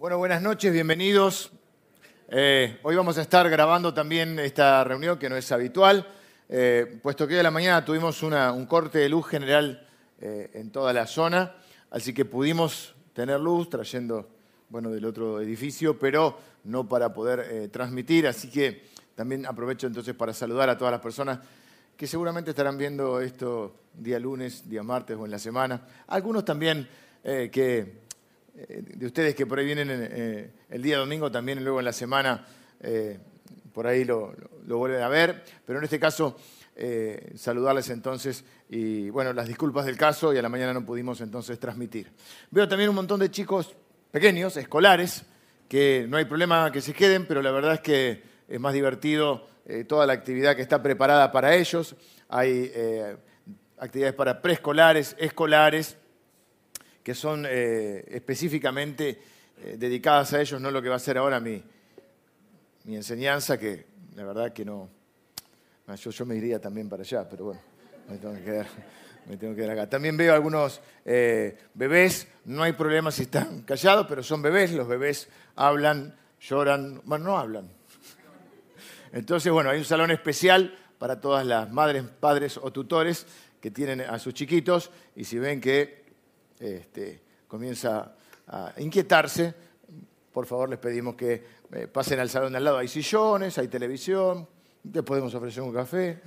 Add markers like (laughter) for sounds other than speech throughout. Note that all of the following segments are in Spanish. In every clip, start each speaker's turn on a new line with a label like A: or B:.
A: Bueno, buenas noches, bienvenidos. Eh, hoy vamos a estar grabando también esta reunión que no es habitual, eh, puesto que hoy a la mañana tuvimos un corte de luz general eh, en toda la zona, así que pudimos tener luz trayendo bueno, del otro edificio, pero no para poder transmitir, así que también aprovecho entonces para saludar a todas las personas que seguramente estarán viendo esto día lunes, día martes o en la semana. Algunos también que de ustedes que por ahí vienen eh, el día domingo, también luego en la semana, eh, por ahí lo, vuelven a ver. Pero en este caso, saludarles entonces y, bueno, las disculpas del caso y a la mañana no pudimos entonces transmitir. Veo también un montón de chicos pequeños, escolares, que no hay problema que se queden, pero la verdad es que es más divertido toda la actividad que está preparada para ellos. Hay actividades para preescolares, escolares que son eh, específicamente eh, dedicadas a ellos, no lo que va a ser ahora mi, mi enseñanza, que la verdad que no, yo, me iría también para allá, pero bueno, me tengo que quedar, (laughs) me tengo que quedar acá. También veo algunos eh, bebés, no hay problema si están (laughs) callados, pero son bebés, los bebés hablan, lloran, bueno, no hablan. (laughs) Entonces, bueno, hay un salón especial para todas las madres, padres o tutores que tienen a sus chiquitos y si ven que este, comienza a inquietarse, por favor les pedimos que eh, pasen al salón de al lado. Hay sillones, hay televisión, te podemos ofrecer un café,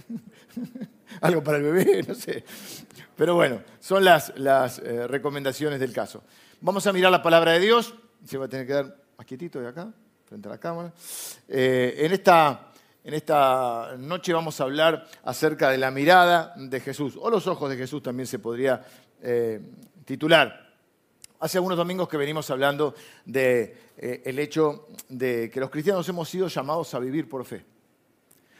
A: (laughs) algo para el bebé, (laughs) no sé. Pero bueno, son las, las eh, recomendaciones del caso. Vamos a mirar la palabra de Dios. Se va a tener que dar más quietito de acá, frente a la cámara. Eh, en, esta, en esta noche vamos a hablar acerca de la mirada de Jesús, o los ojos de Jesús también se podría titular. Hace algunos domingos que venimos hablando del de, eh, hecho de que los cristianos hemos sido llamados a vivir por fe.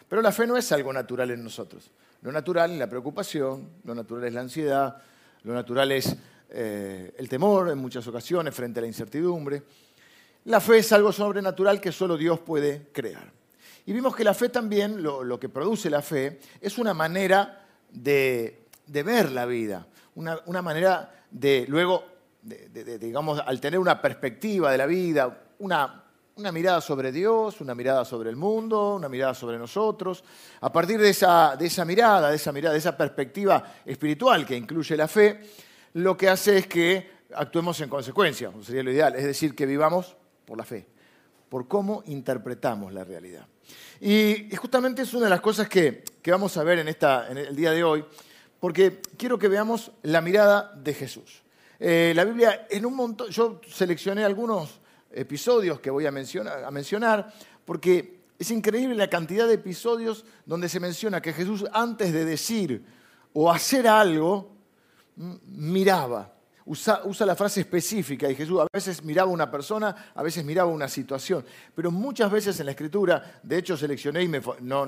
A: Pero la fe no es algo natural en nosotros. Lo natural es la preocupación, lo natural es la ansiedad, lo natural es eh, el temor en muchas ocasiones frente a la incertidumbre. La fe es algo sobrenatural que solo Dios puede crear. Y vimos que la fe también, lo, que produce la fe, es una manera de, de ver la vida, una, una manera de luego, digamos, al tener una perspectiva de la vida, una, una mirada sobre Dios, una mirada sobre el mundo, una mirada sobre nosotros. A partir de esa, de esa mirada, de esa mirada, de esa perspectiva espiritual que incluye la fe, lo que hace es que actuemos en consecuencia, sería lo ideal, es decir, que vivamos por la fe, por cómo interpretamos la realidad. Y, justamente es una de las cosas que, que vamos a ver en, esta, en el día de hoy, porque quiero que veamos la mirada de Jesús. Eh, la Biblia, en un montón, yo seleccioné algunos episodios que voy a mencionar, a porque es increíble la cantidad de episodios donde se menciona que Jesús antes de decir o hacer algo, miraba. Usa, la frase específica y Jesús a veces miraba una persona, a veces miraba una situación, pero muchas veces en la escritura, de hecho seleccioné y me, no,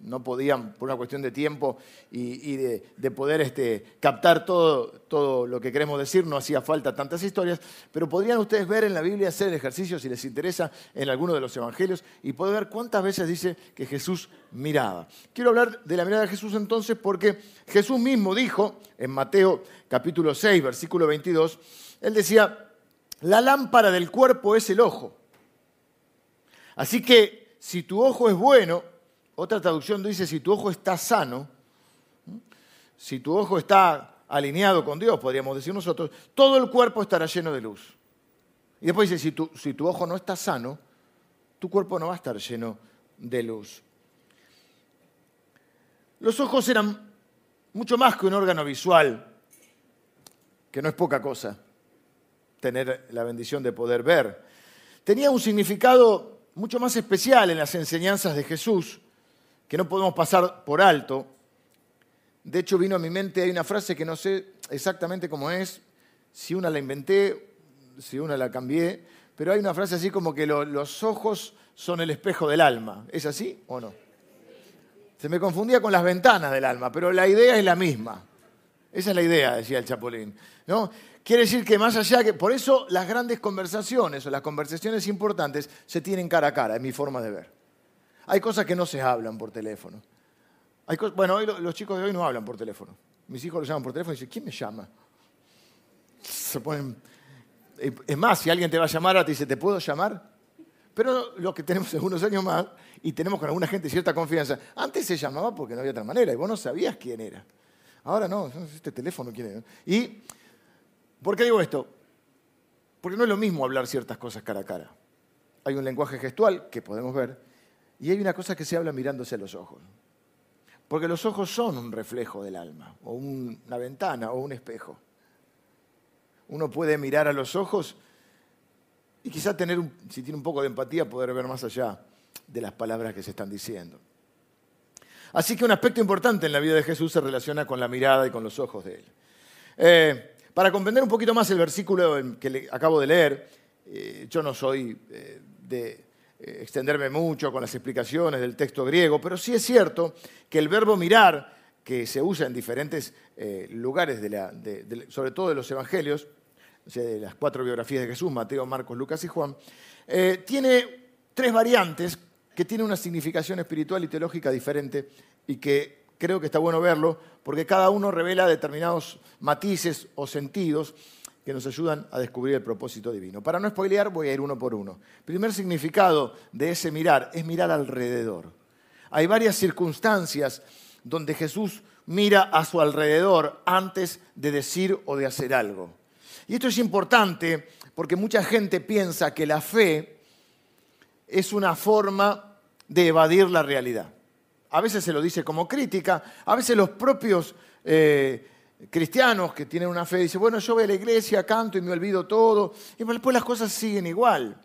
A: no podían, por una cuestión de tiempo y, de, poder este, captar todo, todo, lo que queremos decir, no hacía falta tantas historias, pero podrían ustedes ver en la Biblia, hacer el ejercicio si les interesa en alguno de los evangelios y poder ver cuántas veces dice que Jesús miraba. Quiero hablar de la mirada de Jesús entonces porque Jesús mismo dijo en Mateo capítulo 6, versículo 22, él decía, la lámpara del cuerpo es el ojo. Así que si tu ojo es bueno, otra traducción dice, si tu ojo está sano, si tu ojo está alineado con Dios, podríamos decir nosotros, todo el cuerpo estará lleno de luz. Y después dice, si tu, si tu ojo no está sano, tu cuerpo no va a estar lleno de luz. Los ojos eran mucho más que un órgano visual, que no es poca cosa tener la bendición de poder ver. Tenía un significado mucho más especial en las enseñanzas de Jesús que no podemos pasar por alto. De hecho, vino a mi mente, hay una frase que no sé exactamente cómo es, si una la inventé, si una la cambié, pero hay una frase así como que los ojos son el espejo del alma. ¿Es así o no? Se me confundía con las ventanas del alma, pero la idea es la misma. Esa es la idea, decía el Chapulín. ¿no? Quiere decir que más allá que... Por eso las grandes conversaciones o las conversaciones importantes se tienen cara a cara, es mi forma de ver. Hay cosas que no se hablan por teléfono. bueno, hoy los chicos de hoy no hablan por teléfono. Mis hijos lo llaman por teléfono y dicen, ¿quién me llama? Se ponen Es más, si alguien te va a llamar, te dice, ¿te puedo llamar? Pero los que tenemos algunos años más y tenemos con alguna gente cierta confianza, antes se llamaba porque no había otra manera y vos no sabías quién era. Ahora no, este teléfono quién era. ¿Y por qué digo esto? Porque no es lo mismo hablar ciertas cosas cara a cara. Hay un lenguaje gestual que podemos ver y hay una cosa que se habla mirándose a los ojos. Porque los ojos son un reflejo del alma, o una ventana, o un espejo. Uno puede mirar a los ojos y quizá tener, si tiene un poco de empatía, poder ver más allá de las palabras que se están diciendo. Así que un aspecto importante en la vida de Jesús se relaciona con la mirada y con los ojos de Él. Eh, para comprender un poquito más el versículo que le acabo de leer, eh, yo no soy eh, de extenderme mucho con las explicaciones del texto griego, pero sí es cierto que el verbo mirar, que se usa en diferentes lugares, sobre todo de los evangelios, de las cuatro biografías de Jesús, Mateo, Marcos, Lucas y Juan, tiene tres variantes que tiene una significación espiritual y teológica diferente y que creo que está bueno verlo porque cada uno revela determinados matices o sentidos que nos ayudan a descubrir el propósito divino. Para no spoilear, voy a ir uno por uno. Primer significado de ese mirar es mirar alrededor. Hay varias circunstancias donde Jesús mira a su alrededor antes de decir o de hacer algo. Y esto es importante porque mucha gente piensa que la fe es una forma de evadir la realidad. A veces se lo dice como crítica, a veces los propios eh, cristianos que tienen una fe dicen, bueno, yo voy a la iglesia, canto y me olvido todo, y después las cosas siguen igual.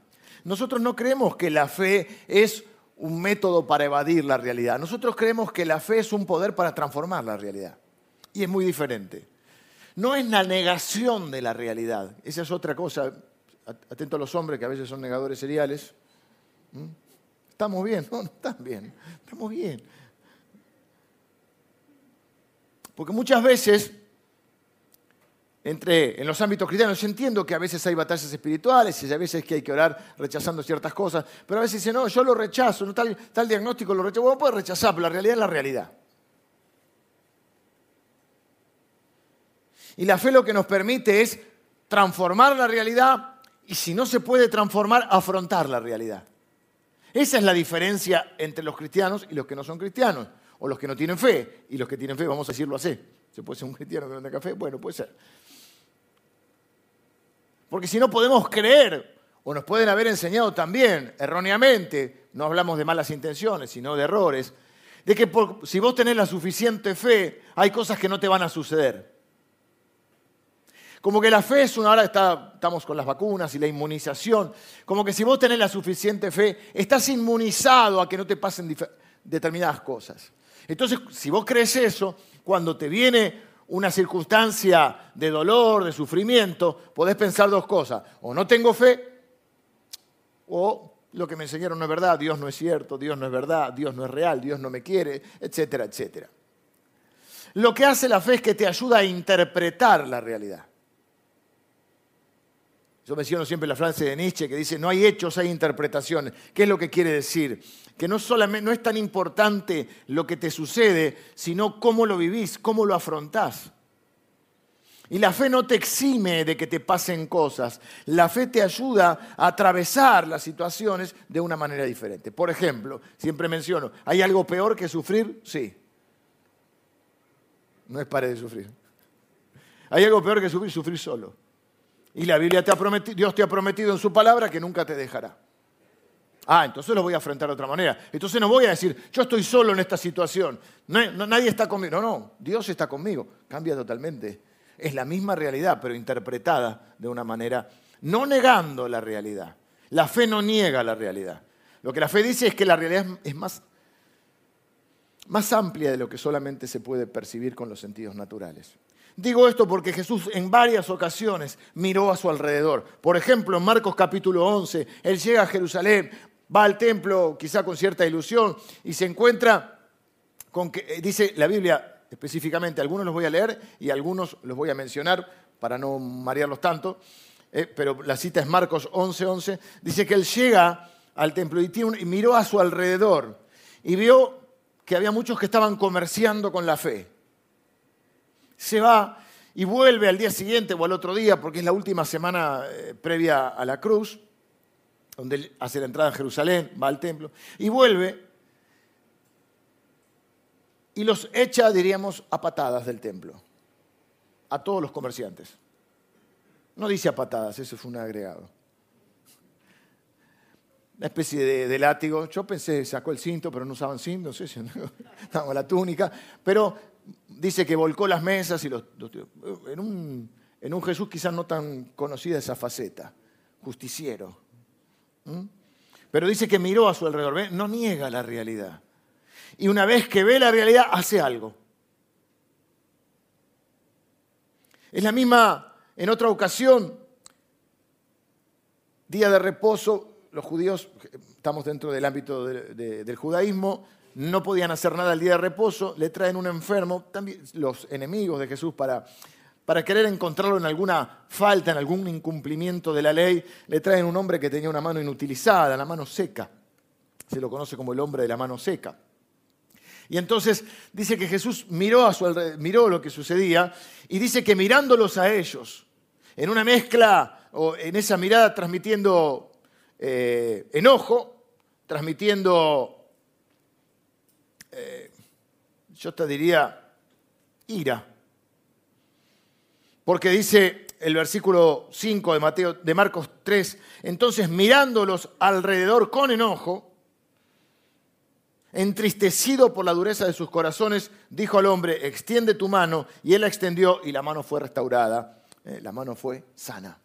A: Nosotros no creemos que la fe es un método para evadir la realidad. Nosotros creemos que la fe es un poder para transformar la realidad. Y es muy diferente. No es la negación de la realidad. Esa es otra cosa. Atento a los hombres que a veces son negadores seriales. ¿Mm? ¿Estamos bien? (laughs) No, no están bien. Estamos bien. Porque muchas veces, entre, en los ámbitos cristianos, entiendo que a veces hay batallas espirituales y a veces que hay que orar rechazando ciertas cosas, pero a veces dicen, no, yo lo rechazo, no, tal, diagnóstico lo rechazo. Bueno, puede rechazar, pero la realidad es la realidad. Y la fe lo que nos permite es transformar la realidad y si no se puede transformar, afrontar la realidad. Esa es la diferencia entre los cristianos y los que no son cristianos, o los que no tienen fe, y los que tienen fe, vamos a decirlo así. ¿Se puede ser un cristiano que no tenga fe? Bueno, puede ser. Porque si no podemos creer, o nos pueden haber enseñado también erróneamente, no hablamos de malas intenciones, sino de errores, de que si vos tenés la suficiente fe, hay cosas que no te van a suceder. Como que la fe es una, ahora estamos con las vacunas y la inmunización, como que si vos tenés la suficiente fe, estás inmunizado a que no te pasen determinadas cosas. Entonces, si vos crees eso, cuando te viene una circunstancia de dolor, de sufrimiento, podés pensar dos cosas. O no tengo fe, o lo que me enseñaron no es verdad, Dios no es cierto, Dios no es verdad, Dios no es real, Dios no me quiere, etcétera, etcétera. Lo que hace la fe es que te ayuda a interpretar la realidad. Yo menciono siempre la frase de Nietzsche que dice, no hay hechos, hay interpretaciones. ¿Qué es lo que quiere decir? Que no, solamente, no es tan importante lo que te sucede, sino cómo lo vivís, cómo lo afrontás. Y la fe no te exime de que te pasen cosas. La fe te ayuda a atravesar las situaciones de una manera diferente. Por ejemplo, siempre menciono, ¿hay algo peor que sufrir? Sí. No es pare de sufrir. ¿Hay algo peor que sufrir? Sufrir solo. Y la Biblia te ha prometido, Dios te ha prometido en su palabra que nunca te dejará. Ah, entonces lo voy a afrontar de otra manera. Entonces no voy a decir, yo estoy solo en esta situación. nadie está conmigo. No, no, Dios está conmigo. Cambia totalmente. Es la misma realidad, pero interpretada de una manera, no negando la realidad. La fe no niega la realidad. Lo que la fe dice es que la realidad es más, más amplia de lo que solamente se puede percibir con los sentidos naturales. Digo esto porque Jesús en varias ocasiones miró a su alrededor. Por ejemplo, en Marcos capítulo 11, Él llega a Jerusalén, va al templo quizá con cierta ilusión y se encuentra con que, eh, dice la Biblia específicamente, algunos los voy a leer y algunos los voy a mencionar para no marearlos tanto, eh, pero la cita es Marcos 11, 11, dice que Él llega al templo y, y miró a su alrededor y vio que había muchos que estaban comerciando con la fe se va y vuelve al día siguiente o al otro día, porque es la última semana eh, previa a la cruz, donde hace la entrada a Jerusalén, va al templo, y vuelve y los echa, diríamos, a patadas del templo, a todos los comerciantes. No dice a patadas, eso fue un agregado. Una especie de, látigo. Yo pensé, sacó el cinto, pero no usaban cinto, no sé si (laughs) estaba la túnica. Pero dice que volcó las mesas y los. en, un, en un Jesús quizás no tan conocida esa faceta, justiciero. Pero dice que miró a su alrededor, no niega la realidad. Y una vez que ve la realidad, hace algo. Es la misma, en otra ocasión, día de reposo, los judíos, estamos dentro del ámbito del judaísmo, no podían hacer nada el día de reposo, le traen un enfermo, también los enemigos de Jesús para, para querer encontrarlo en alguna falta, en algún incumplimiento de la ley, le traen un hombre que tenía una mano inutilizada, la mano seca. Se lo conoce como el hombre de la mano seca. Y entonces dice que Jesús miró, a su miró lo que sucedía y dice que mirándolos a ellos, en una mezcla o en esa mirada transmitiendo eh, enojo, transmitiendo, eh, yo te diría, ira. Porque dice el versículo 5 de, Mateo, de Marcos 3, entonces mirándolos alrededor con enojo, Entristecido por la dureza de sus corazones, dijo al hombre, extiende tu mano, y él la extendió y la mano fue restaurada, eh, la mano fue sana.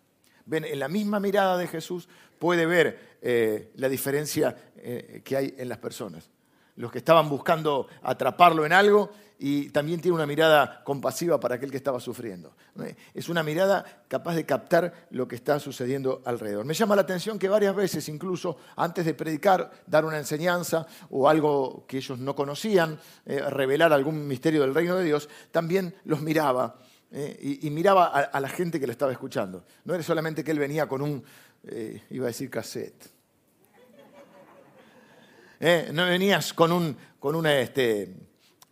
A: Ven, en la misma mirada de Jesús puede ver eh, la diferencia que hay en las personas. Los que estaban buscando atraparlo en algo y también tiene una mirada compasiva para aquel que estaba sufriendo. Es una mirada capaz de captar lo que está sucediendo alrededor. Me llama la atención que varias veces, incluso antes de predicar, dar una enseñanza o algo que ellos no conocían, eh, revelar algún misterio del reino de Dios, también los miraba. Eh, y, miraba a, la gente que le estaba escuchando. No era solamente que él venía con un, eh, iba a decir cassette. No venías con un, con este,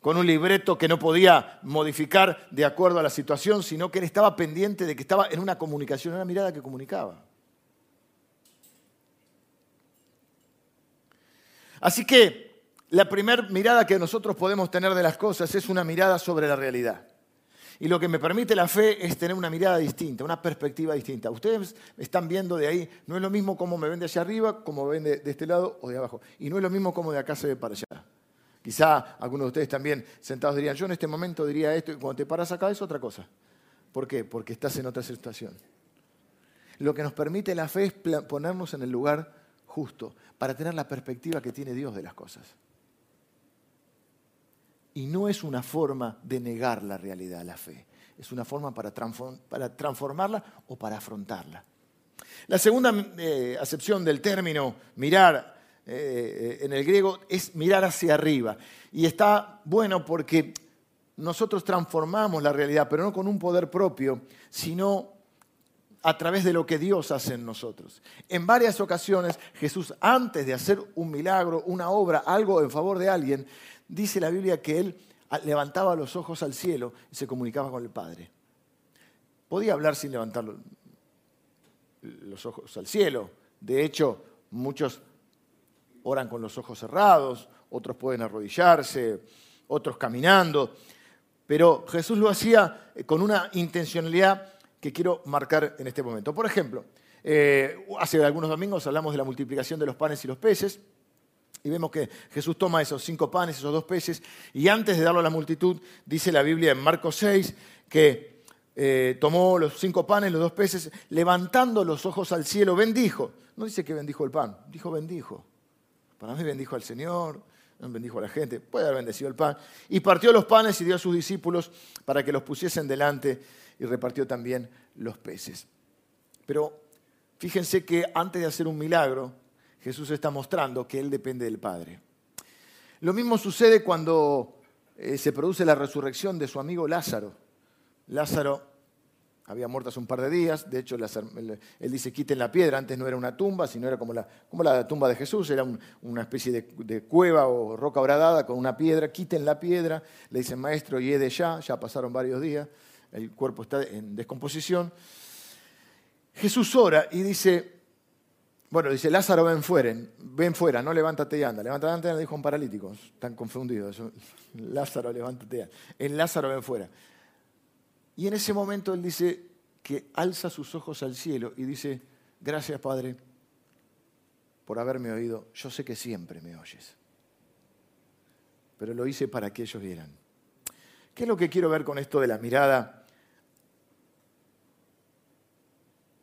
A: con un libreto que no podía modificar de acuerdo a la situación, sino que él estaba pendiente de que estaba en una comunicación, en una mirada que comunicaba. Así que la primera mirada que nosotros podemos tener de las cosas es una mirada sobre la realidad. Y lo que me permite la fe es tener una mirada distinta, una perspectiva distinta. Ustedes están viendo de ahí, no es lo mismo cómo me ven de hacia arriba, como me ven de, de este lado o de abajo. Y no es lo mismo como de acá se ve para allá. Quizá algunos de ustedes también sentados dirían, yo en este momento diría esto y cuando te paras acá es otra cosa. ¿Por qué? Porque estás en otra situación. Lo que nos permite la fe es ponernos en el lugar justo para tener la perspectiva que tiene Dios de las cosas. Y no es una forma de negar la realidad, la fe. Es una forma para, transformarla o para afrontarla. La segunda eh, acepción del término mirar eh, en el griego es mirar hacia arriba. Y está bueno porque nosotros transformamos la realidad, pero no con un poder propio, sino a través de lo que Dios hace en nosotros. En varias ocasiones Jesús, antes de hacer un milagro, una obra, algo en favor de alguien, dice la Biblia que él levantaba los ojos al cielo y se comunicaba con el Padre. Podía hablar sin levantar los ojos al cielo. De hecho, muchos oran con los ojos cerrados, otros pueden arrodillarse, otros caminando, pero Jesús lo hacía eh, con una intencionalidad que quiero marcar en este momento. Por ejemplo, eh, hace algunos domingos hablamos de la multiplicación de los panes y los peces, y vemos que Jesús toma esos cinco panes, esos dos peces, y antes de darlo a la multitud, dice la Biblia en Marcos 6 que eh, tomó los cinco panes, los dos peces, levantando los ojos al cielo, bendijo. No dice que bendijo el pan, dijo bendijo. Para mí bendijo al Señor, bendijo a la gente, puede haber bendecido el pan. Y partió los panes y dio a sus discípulos para que los pusiesen delante y repartió también los peces. Pero fíjense que antes de hacer un milagro, Jesús está mostrando que Él depende del Padre. Lo mismo sucede cuando eh, se produce la resurrección de su amigo Lázaro. Lázaro había muerto hace un par de días, de hecho él dice quiten la piedra, antes no era una tumba, sino era como la, como la tumba de Jesús, era una especie de, cueva o roca horadada con una piedra, quiten la piedra, le dicen maestro, y de ya, ya pasaron varios días, el cuerpo está en descomposición. Jesús ora y dice, bueno, dice, Lázaro ven fuera, ven fuera, no levántate y anda. Levántate y anda, dijo un paralítico, están confundidos. (laughs) Lázaro, levántate y anda. En Lázaro ven fuera. Y en ese momento él dice que alza sus ojos al cielo y dice, gracias Padre por haberme oído, yo sé que siempre me oyes. Pero lo hice para que ellos vieran. ¿Qué es lo que quiero ver con esto de la mirada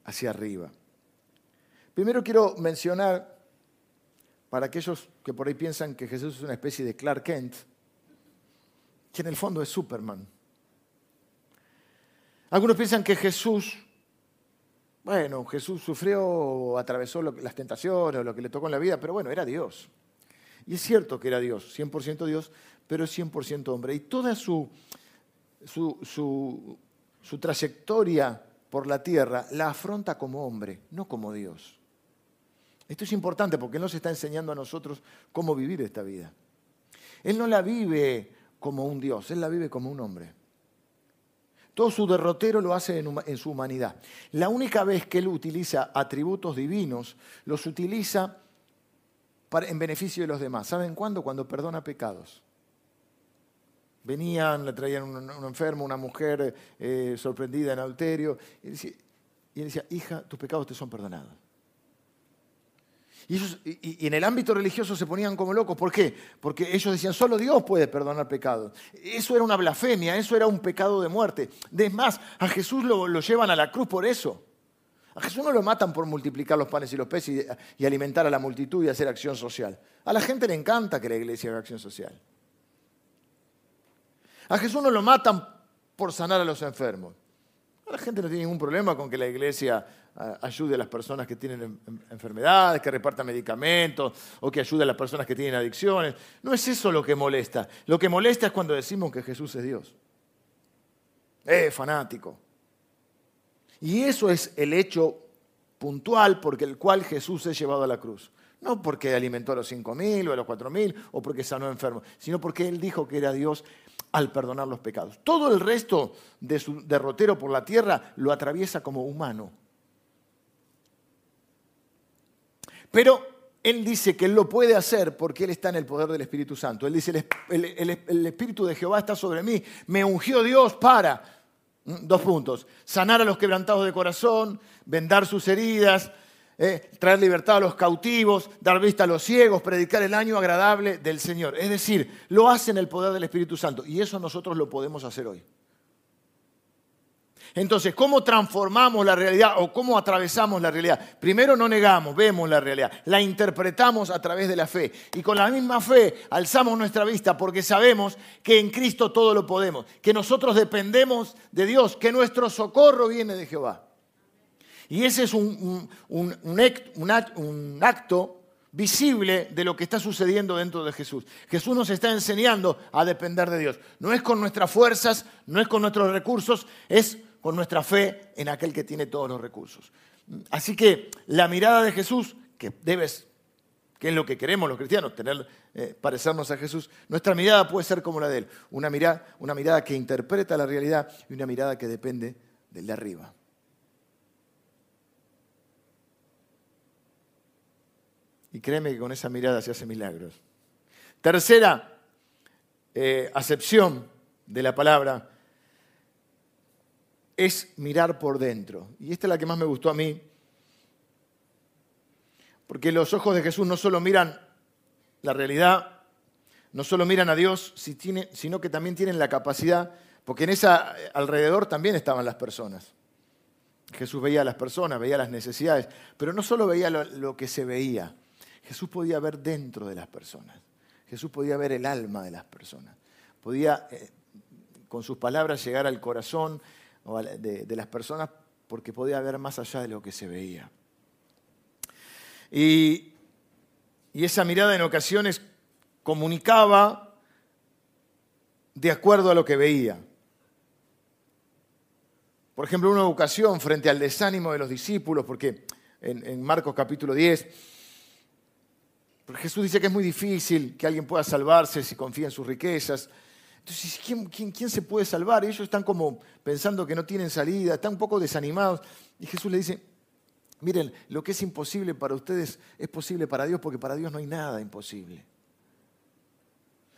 A: hacia arriba? Primero quiero mencionar, para aquellos que por ahí piensan que Jesús es una especie de Clark Kent, que en el fondo es Superman. Algunos piensan que Jesús, bueno, Jesús sufrió o atravesó las tentaciones o lo que le tocó en la vida, pero bueno, era Dios. Y es cierto que era Dios, 100% Dios, pero es 100% hombre. Y toda su, su, su trayectoria por la tierra la afronta como hombre, no como Dios. Esto es importante porque Él nos está enseñando a nosotros cómo vivir esta vida. Él no la vive como un Dios, Él la vive como un hombre. Todo su derrotero lo hace en, su humanidad. La única vez que él utiliza atributos divinos, los utiliza en beneficio de los demás. ¿Saben cuándo? Cuando perdona pecados. Venían, le traían un, enfermo, una mujer eh, sorprendida en adulterio, y él decía, hija, tus pecados te son perdonados. Y, en el ámbito religioso se ponían como locos. ¿Por qué? Porque ellos decían, solo Dios puede perdonar pecados. Eso era una blasfemia, eso era un pecado de muerte. Es más, a Jesús lo, llevan a la cruz por eso. A Jesús no lo matan por multiplicar los panes y los peces y, y alimentar a la multitud y hacer acción social. A la gente le encanta que la iglesia haga acción social. A Jesús no lo matan por sanar a los enfermos. La gente no tiene ningún problema con que la iglesia ayude a las personas que tienen enfermedades, que reparta medicamentos o que ayude a las personas que tienen adicciones. No es eso lo que molesta. Lo que molesta es cuando decimos que Jesús es Dios. Es fanático. Y eso es el hecho puntual por el cual Jesús es llevado a la cruz. No porque alimentó a los cinco mil o a los cuatro mil o porque sanó enfermos, sino porque Él dijo que era Dios al perdonar los pecados. Todo el resto de su derrotero por la tierra lo atraviesa como humano. Pero él dice que él lo puede hacer porque él está en el poder del Espíritu Santo. Él dice, el, Espíritu de Jehová está sobre mí. Me ungió Dios para, dos puntos, sanar a los quebrantados de corazón, vendar sus heridas, eh, traer libertad a los cautivos, dar vista a los ciegos, predicar el año agradable del Señor. Es decir, lo hace en el poder del Espíritu Santo. Y eso nosotros lo podemos hacer hoy. Entonces, ¿cómo transformamos la realidad o cómo atravesamos la realidad? Primero no negamos, vemos la realidad, la interpretamos a través de la fe y con la misma fe alzamos nuestra vista porque sabemos que en Cristo todo lo podemos, que nosotros dependemos de Dios, que nuestro socorro viene de Jehová. Y ese es un, acto visible de lo que está sucediendo dentro de Jesús. Jesús nos está enseñando a depender de Dios. No es con nuestras fuerzas, no es con nuestros recursos, es con nuestra fe en aquel que tiene todos los recursos. Así que la mirada de Jesús, que debes, que es lo que queremos los cristianos, tener, eh, parecernos a Jesús, nuestra mirada puede ser como la de Él, una mirada, una mirada que interpreta la realidad y una mirada que depende del de arriba. Y créeme que con esa mirada se hacen milagros. Tercera eh, acepción de la palabra es mirar por dentro. Y esta es la que más me gustó a mí, porque los ojos de Jesús no solo miran la realidad, no solo miran a Dios, sino que también tienen la capacidad, porque en esa alrededor también estaban las personas. Jesús veía a las personas, veía las necesidades, pero no solo veía lo, que se veía, Jesús podía ver dentro de las personas. Jesús podía ver el alma de las personas. Podía, eh, con sus palabras, llegar al corazón de, las personas porque podía ver más allá de lo que se veía. Y, esa mirada en ocasiones comunicaba de acuerdo a lo que veía. Por ejemplo, una ocasión frente al desánimo de los discípulos, porque en, en Marcos capítulo 10, Jesús dice que es muy difícil que alguien pueda salvarse si confía en sus riquezas. Entonces, ¿quién, se puede salvar? Ellos están como pensando que no tienen salida, están un poco desanimados. Y Jesús le dice, miren, lo que es imposible para ustedes es posible para Dios porque para Dios no hay nada imposible.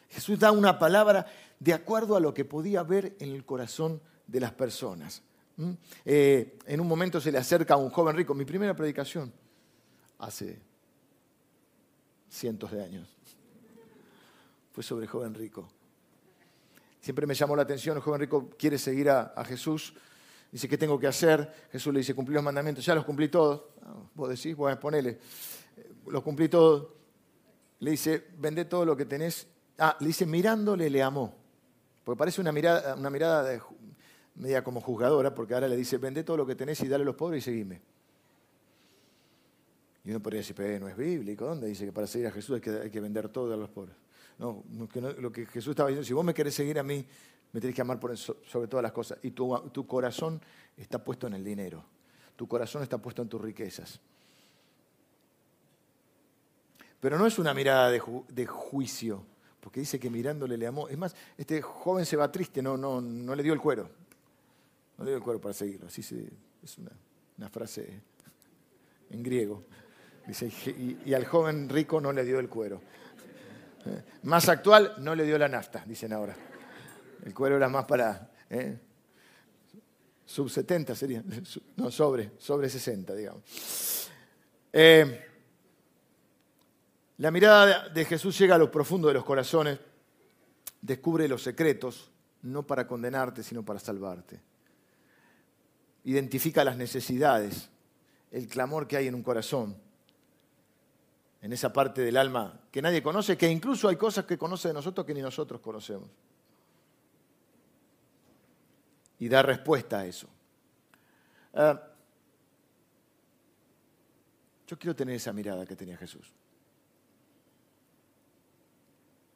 A: Jesús da una palabra de acuerdo a lo que podía ver en el corazón de las personas. ¿Mm? Eh, en un momento se le acerca a un joven rico, mi primera predicación, hace cientos de años, fue sobre joven rico. Siempre me llamó la atención, el joven rico quiere seguir a, Jesús, dice, ¿qué tengo que hacer? Jesús le dice, cumplí los mandamientos, ya los cumplí todos. Ah, vos decís, bueno, ponele, los cumplí todos. Le dice, vende todo lo que tenés Ah, le dice, mirándole le amó. Porque parece una mirada, una mirada media como juzgadora, porque ahora le dice, vende todo lo que tenés y dale a los pobres y seguime. Y uno podría decir, pero no es bíblico, ¿dónde dice que para seguir a Jesús hay que, vender todo a los pobres? No, lo que Jesús estaba diciendo, si vos me querés seguir a mí, me tenés que amar por sobre todas las cosas. Y tu, corazón está puesto en el dinero, tu corazón está puesto en tus riquezas. Pero no es una mirada de, juicio, porque dice que mirándole le amó. Es más, este joven se va triste, no, no, no le dio el cuero. No le dio el cuero para seguirlo. Así es una, frase en griego. Dice, y, al joven rico no le dio el cuero. Eh, más actual, no le dio la nafta, dicen ahora. El cuero era más para... ¿eh? Sub 70 sería. No, sobre, sobre 60, digamos. Eh, la mirada de Jesús llega a lo profundo de los corazones, descubre los secretos, no para condenarte, sino para salvarte. Identifica las necesidades, el clamor que hay en un corazón, en esa parte del alma que nadie conoce, que incluso hay cosas que conoce de nosotros que ni nosotros conocemos. Y da respuesta a eso. Ah, yo quiero tener esa mirada que tenía Jesús.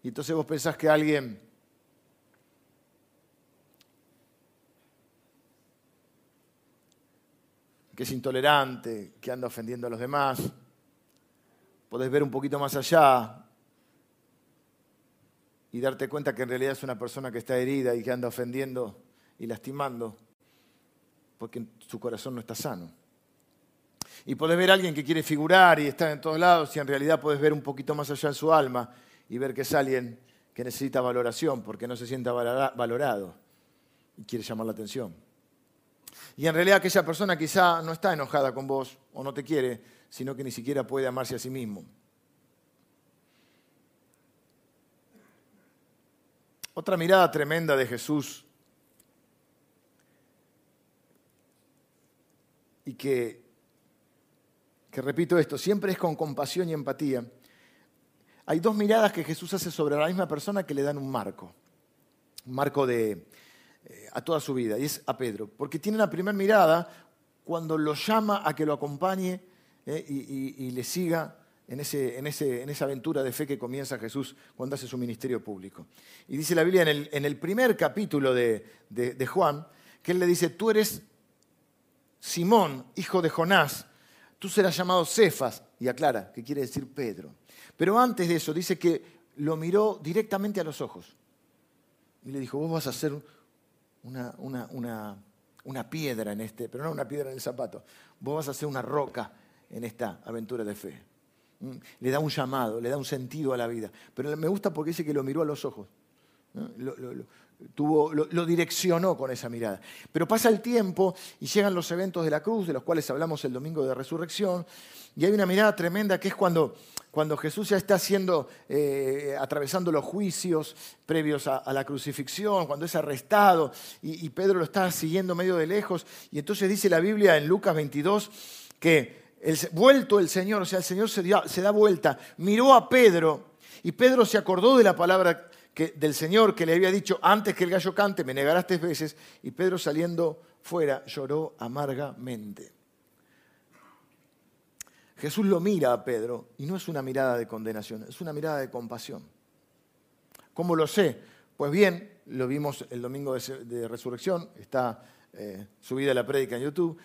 A: Y entonces vos pensás que alguien que es intolerante, que anda ofendiendo a los demás, podés ver un poquito más allá y darte cuenta que en realidad es una persona que está herida y que anda ofendiendo y lastimando porque su corazón no está sano. Y podés ver a alguien que quiere figurar y estar en todos lados y en realidad podés ver un poquito más allá en su alma y ver que es alguien que necesita valoración porque no se sienta valorado y quiere llamar la atención. Y en realidad aquella persona quizá no está enojada con vos o no te quiere, sino que ni siquiera puede amarse a sí mismo. Otra mirada tremenda de Jesús y que, que repito esto, siempre es con compasión y empatía hay dos miradas que Jesús hace sobre la misma persona que le dan un marco, un marco de, eh, a toda su vida, y es a Pedro, porque tiene la primera mirada cuando lo llama a que lo acompañe eh, y, le siga en, ese, en, ese, en, esa aventura de fe que comienza Jesús cuando hace su ministerio público. Y dice la Biblia en el, en el primer capítulo de, de Juan, que él le dice, tú eres Simón, hijo de Jonás, tú serás llamado Cefas, y aclara, que quiere decir Pedro. Pero antes de eso dice que lo miró directamente a los ojos y le dijo, vos vas a ser una, una, piedra en este, pero no una piedra en el zapato, vos vas a ser una roca en esta aventura de fe. ¿Mm? Le da un llamado, le da un sentido a la vida. Pero me gusta porque dice que lo miró a los ojos. Tuvo, lo, direccionó con esa mirada. Pero pasa el tiempo y llegan los eventos de la cruz, de los cuales hablamos el domingo de resurrección, y hay una mirada tremenda que es cuando cuando Jesús ya está haciendo, eh, atravesando los juicios previos a, la crucifixión, cuando es arrestado y, Pedro lo está siguiendo medio de lejos. Y entonces dice la Biblia en Lucas 22 que el, vuelto el Señor, o sea, el Señor se, se da vuelta, miró a Pedro y Pedro se acordó de la palabra del Señor que le había dicho antes que el gallo cante, me negarás tres veces, y Pedro saliendo fuera lloró amargamente. Jesús lo mira a Pedro y no es una mirada de condenación, es una mirada de compasión. ¿Cómo lo sé? Pues bien, lo vimos el domingo de, resurrección, está eh, subida la prédica en YouTube.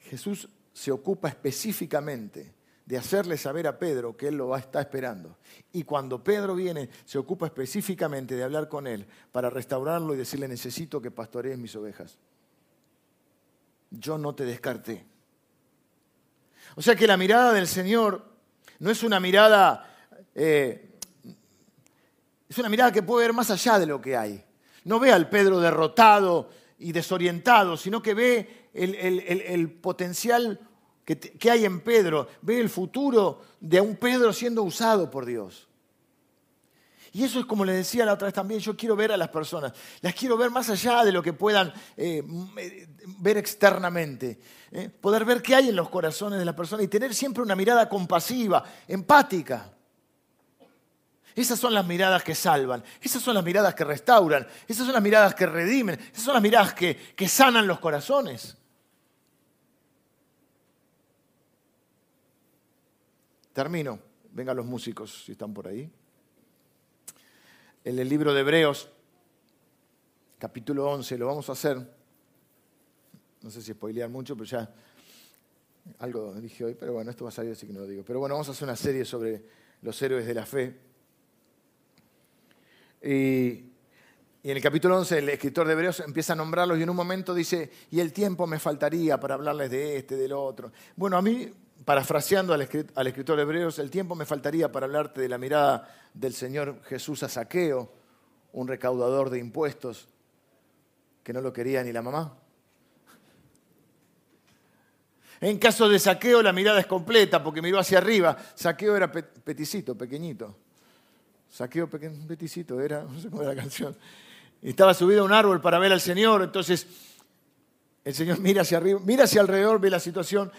A: Jesús se ocupa específicamente de hacerle saber a Pedro que él lo está esperando. Y cuando Pedro viene, se ocupa específicamente de hablar con él para restaurarlo y decirle, necesito que pastorees mis ovejas. Yo no te descarté. O sea que la mirada del Señor no es una mirada, eh, es una mirada que puede ver más allá de lo que hay. No ve al Pedro derrotado y desorientado, sino que ve el, potencial que, hay en Pedro, ve el futuro de un Pedro siendo usado por Dios. Y eso es como le decía la otra vez también, yo quiero ver a las personas, las quiero ver más allá de lo que puedan eh, eh, ver externamente, ¿eh? poder ver qué hay en los corazones de las personas y tener siempre una mirada compasiva, empática. Esas son las miradas que salvan, esas son las miradas que restauran, esas son las miradas que redimen, esas son las miradas que sanan los corazones. Termino. Vengan los músicos si están por ahí en el libro de Hebreos, capítulo 11, lo vamos a hacer. No sé si spoilear mucho, pero ya algo dije hoy, pero bueno, esto va a salir así que no lo digo. Pero bueno, vamos a hacer una serie sobre los héroes de la fe. Y, en el capítulo 11 el escritor de Hebreos empieza a nombrarlos y en un momento dice, y el tiempo me faltaría para hablarles de este, del otro. Bueno, a mí parafraseando al, escritor de Hebreos, el tiempo me faltaría para hablarte de la mirada del Señor Jesús a Saqueo, un recaudador de impuestos que no lo quería ni la mamá. En caso de Saqueo la mirada es completa porque miró hacia arriba. Saqueo era peticito, pequeñito. Saqueo peticito era, (laughs) no sé cómo era la canción. Estaba subido a un árbol para ver al Señor, entonces el Señor mira hacia arriba, mira hacia alrededor, ve la situación,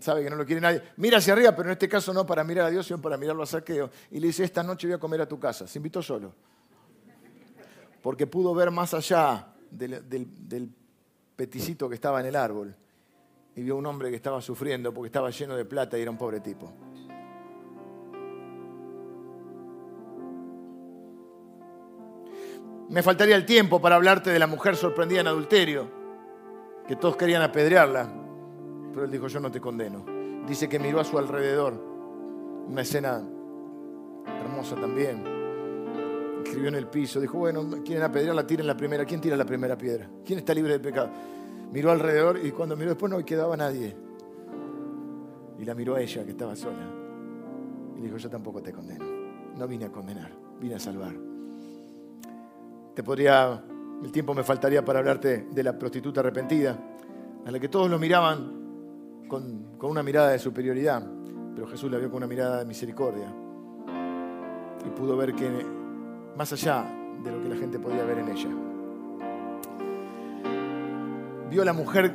A: sabe que no lo quiere nadie, mira hacia arriba, pero en este caso no para mirar a Dios, sino para mirarlo a saqueo. Y le dice, esta noche voy a comer a tu casa. Se invitó solo. Porque pudo ver más allá del, peticito que estaba en el árbol. Y vio un hombre que estaba sufriendo porque estaba lleno de plata y era un pobre tipo. Me faltaría el tiempo para hablarte de la mujer sorprendida en adulterio, que todos querían apedrearla. Pero él dijo, yo no te condeno. Dice que miró a su alrededor. Una escena hermosa también. Escribió en el piso. Dijo, bueno, quieren apedrearla, tiren la primera. ¿Quién tira la primera piedra? ¿Quién está libre de pecado? Miró alrededor y cuando miró después no quedaba nadie. Y la miró a ella que estaba sola. Y dijo, yo tampoco te condeno. No vine a condenar, vine a salvar. Te podría, el tiempo me faltaría para hablarte de la prostituta arrepentida, a la que todos lo miraban con, una mirada de superioridad, pero Jesús la vio con una mirada de misericordia. Y pudo ver que más allá de lo que la gente podía ver en ella. Vio a la mujer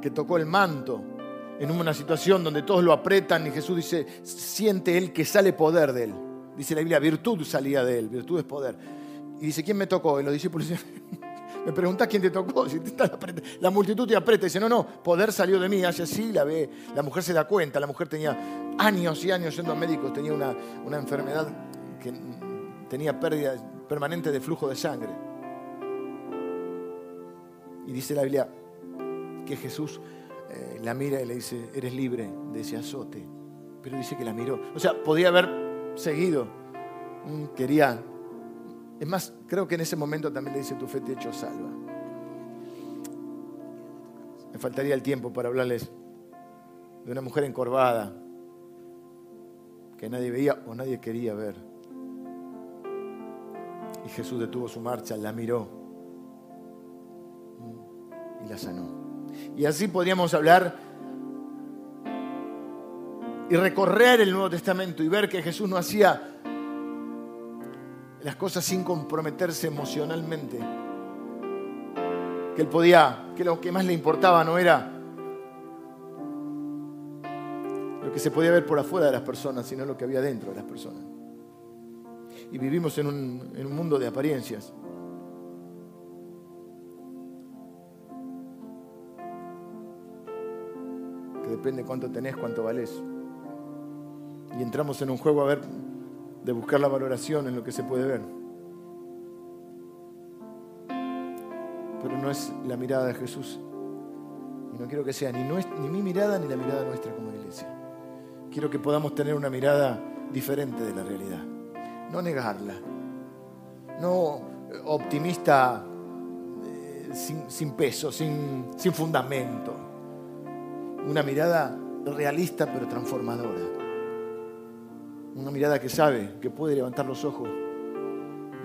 A: que tocó el manto en una situación donde todos lo apretan y Jesús dice, siente él que sale poder de él. Dice la Biblia, virtud salía de él, virtud es poder. Y dice, ¿quién me tocó? Y los discípulos dicen, me preguntás quién te tocó, (laughs) si te la multitud te aprieta y dice, no, no, poder salió de mí, hace así, la ve, la mujer se da cuenta, la mujer tenía años y años yendo a médicos, tenía una, una enfermedad que tenía pérdida permanente de flujo de sangre. Y dice la Biblia que Jesús eh, la mira y le dice, eres libre de ese azote. Pero dice que la miró. O sea, podía haber seguido. Mm, quería es más, creo que en ese momento también le dice, tu fe te hecho salva. Me faltaría el tiempo para hablarles de una mujer encorvada que nadie veía o nadie quería ver. Y Jesús detuvo su marcha, la miró y la sanó. Y así podríamos hablar y recorrer el Nuevo Testamento y ver que Jesús no hacía las cosas sin comprometerse emocionalmente. Que él podía, que lo que más le importaba no era lo que se podía ver por afuera de las personas, sino lo que había dentro de las personas. Y vivimos en un, en un mundo de apariencias. Que depende cuánto tenés, cuánto valés. Y entramos en un juego a ver de buscar la valoración en lo que se puede ver. Pero no es la mirada de Jesús. Y no quiero que sea ni, ni mi mirada ni la mirada nuestra como iglesia. quiero que podamos tener una mirada diferente de la realidad. No negarla. No optimista eh, sin, peso, sin, sin fundamento. Una mirada realista pero transformadora. Una mirada que sabe que puede levantar los ojos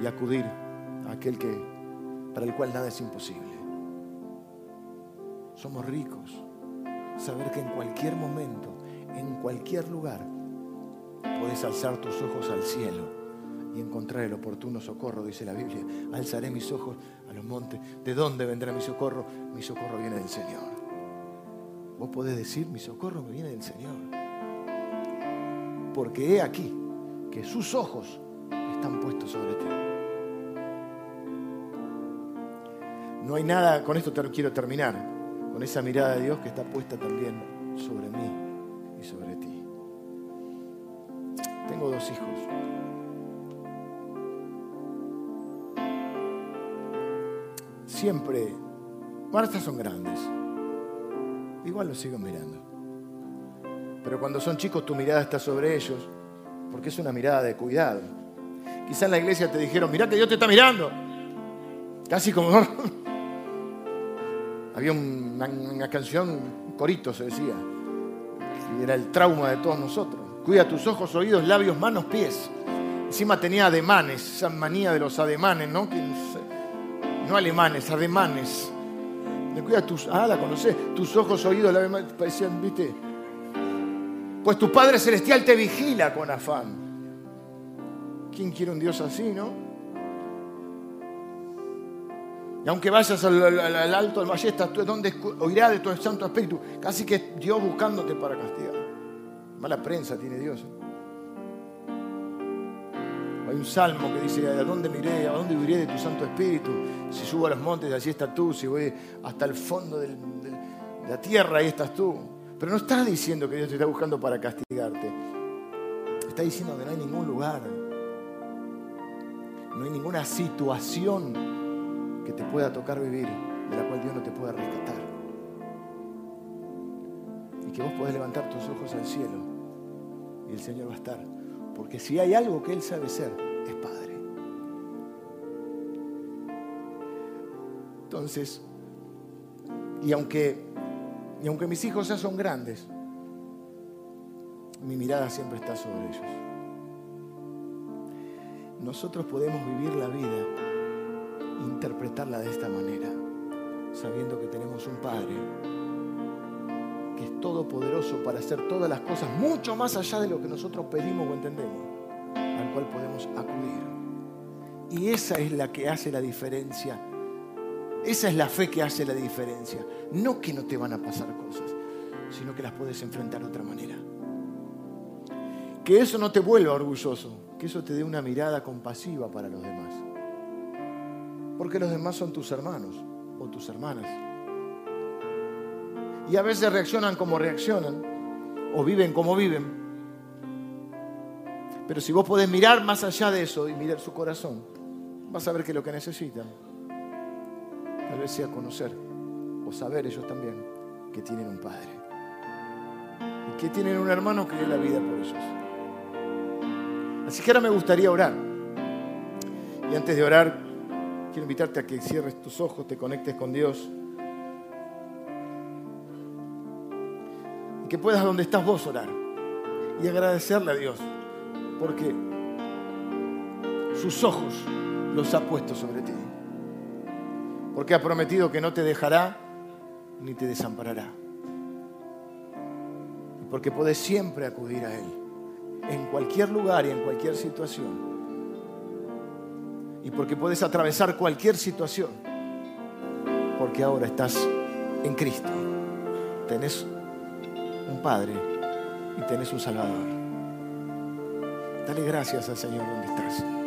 A: y acudir a aquel que, para el cual nada es imposible. Somos ricos. Saber que en cualquier momento, en cualquier lugar, puedes alzar tus ojos al cielo y encontrar el oportuno socorro, dice la Biblia. Alzaré mis ojos a los montes. ¿De dónde vendrá mi socorro? Mi socorro viene del Señor. Vos podés decir, mi socorro me viene del Señor. Porque he aquí que sus ojos están puestos sobre ti. No hay nada, con esto quiero terminar, con esa mirada de Dios que está puesta también sobre mí y sobre ti. Tengo dos hijos. Siempre, ahora son grandes igual los sigo mirando. Pero cuando son chicos tu mirada está sobre ellos, porque es una mirada de cuidado. Quizá en la iglesia te dijeron, mirá que Dios te está mirando. Casi como... Había una, canción, un corito se decía, y era el trauma de todos nosotros. Cuida tus ojos, oídos, labios, manos, pies. Encima tenía ademanes, esa manía de los ademanes, ¿no? No alemanes, ademanes cuida tus, ah, la conoces, tus ojos, oídos, la parecían, viste. Pues tu Padre Celestial te vigila con afán. ¿Quién quiere un Dios así, no? Y aunque vayas al, alto, al valle, donde oirá de tu Santo Espíritu. Casi que Dios buscándote para castigar. Mala prensa tiene Dios. Hay un salmo que dice, ¿a dónde miré? ¿A dónde iré de tu Santo Espíritu? Si subo a los montes, allí estás tú. Si voy hasta el fondo de la tierra, ahí estás tú. Pero no está diciendo que Dios te está buscando para castigarte. Está diciendo que no hay ningún lugar, no hay ninguna situación que te pueda tocar vivir, de la cual Dios no te pueda rescatar. Y que vos podés levantar tus ojos al cielo y el Señor va a estar porque si hay algo que Él sabe ser, es Padre. Entonces, y aunque, y aunque mis hijos ya son grandes, mi mirada siempre está sobre ellos. Nosotros podemos vivir la vida, interpretarla de esta manera, sabiendo que tenemos un Padre que es todopoderoso para hacer todas las cosas mucho más allá de lo que nosotros pedimos o entendemos, al cual podemos acudir. Y esa es la que hace la diferencia. Esa es la fe que hace la diferencia. No que no te van a pasar cosas, sino que las puedes enfrentar de otra manera. Que eso no te vuelva orgulloso, que eso te dé una mirada compasiva para los demás. Porque los demás son tus hermanos o tus hermanas y a veces reaccionan como reaccionan o viven como viven. Pero si vos podés mirar más allá de eso y mirar su corazón, vas a ver que lo que necesitan tal vez sea conocer o saber ellos también que tienen un padre y que tienen un hermano que dé la vida por ellos. Así que ahora me gustaría orar. Y antes de orar, quiero invitarte a que cierres tus ojos, te conectes con Dios. que puedas donde estás vos orar y agradecerle a Dios, porque sus ojos los ha puesto sobre ti, porque ha prometido que no te dejará ni te desamparará, porque puedes siempre acudir a Él, en cualquier lugar y en cualquier situación, y porque puedes atravesar cualquier situación, porque ahora estás en Cristo, tenés un Padre y tenés un Salvador. Dale gracias al Señor donde estás.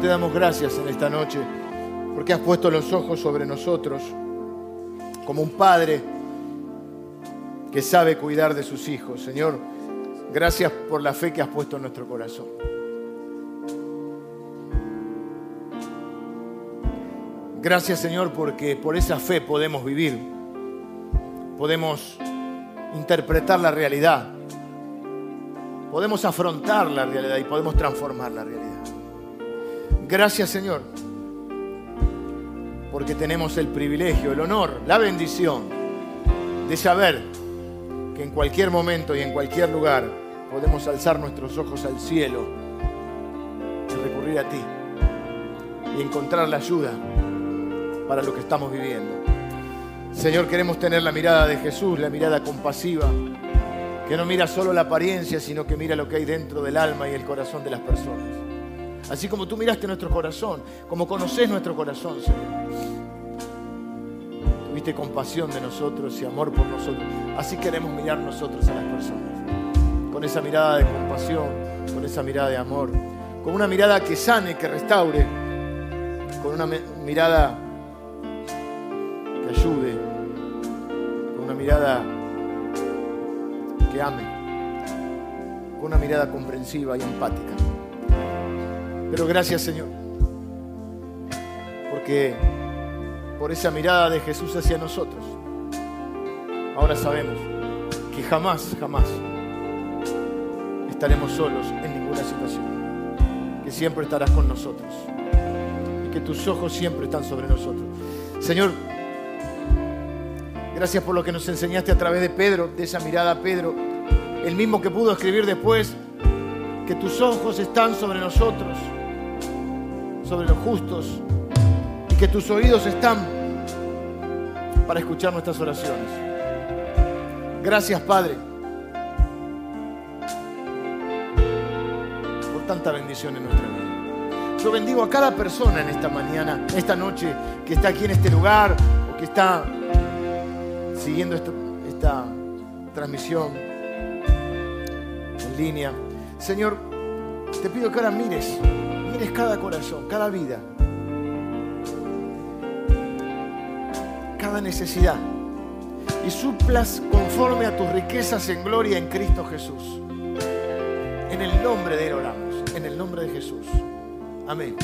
A: Te damos gracias en esta noche porque has puesto los ojos sobre nosotros como un padre que sabe cuidar de sus hijos. Señor, gracias por la fe que has puesto en nuestro corazón. Gracias Señor porque por esa fe podemos vivir, podemos interpretar la realidad, podemos afrontar la realidad y podemos transformar la realidad. Gracias Señor porque tenemos el privilegio, el honor, la bendición de saber que en cualquier momento y en cualquier lugar podemos alzar nuestros ojos al cielo y recurrir a ti y encontrar la ayuda para lo que estamos viviendo. Señor, queremos tener la mirada de Jesús, la mirada compasiva, que no mira solo la apariencia, sino que mira lo que hay dentro del alma y el corazón de las personas. Así como tú miraste nuestro corazón, como conoces nuestro corazón, Señor. Tuviste compasión de nosotros y amor por nosotros. Así queremos mirar nosotros a las personas. Con esa mirada de compasión, con esa mirada de amor, con una mirada que sane, que restaure, con una mirada ayude, con una mirada que ame, con una mirada comprensiva y empática. Pero gracias Señor, porque por esa mirada de Jesús hacia nosotros, ahora sabemos que jamás, jamás estaremos solos en ninguna situación, que siempre estarás con nosotros. Y que tus ojos siempre están sobre nosotros. Señor, Gracias por lo que nos enseñaste a través de Pedro, de esa mirada a Pedro, el mismo que pudo escribir después, que tus ojos están sobre nosotros, sobre los justos, y que tus oídos están para escuchar nuestras oraciones. Gracias, Padre, por tanta bendición en nuestra vida. Yo bendigo a cada persona en esta mañana, esta noche, que está aquí en este lugar o que está siguiendo esta, transmisión en línea. Señor, te pido que ahora mires, cada corazón, cada vida, cada necesidad y suplas conforme a tus riquezas en gloria en Cristo Jesús. En el nombre de Él oramos, en el nombre de Jesús. Amén.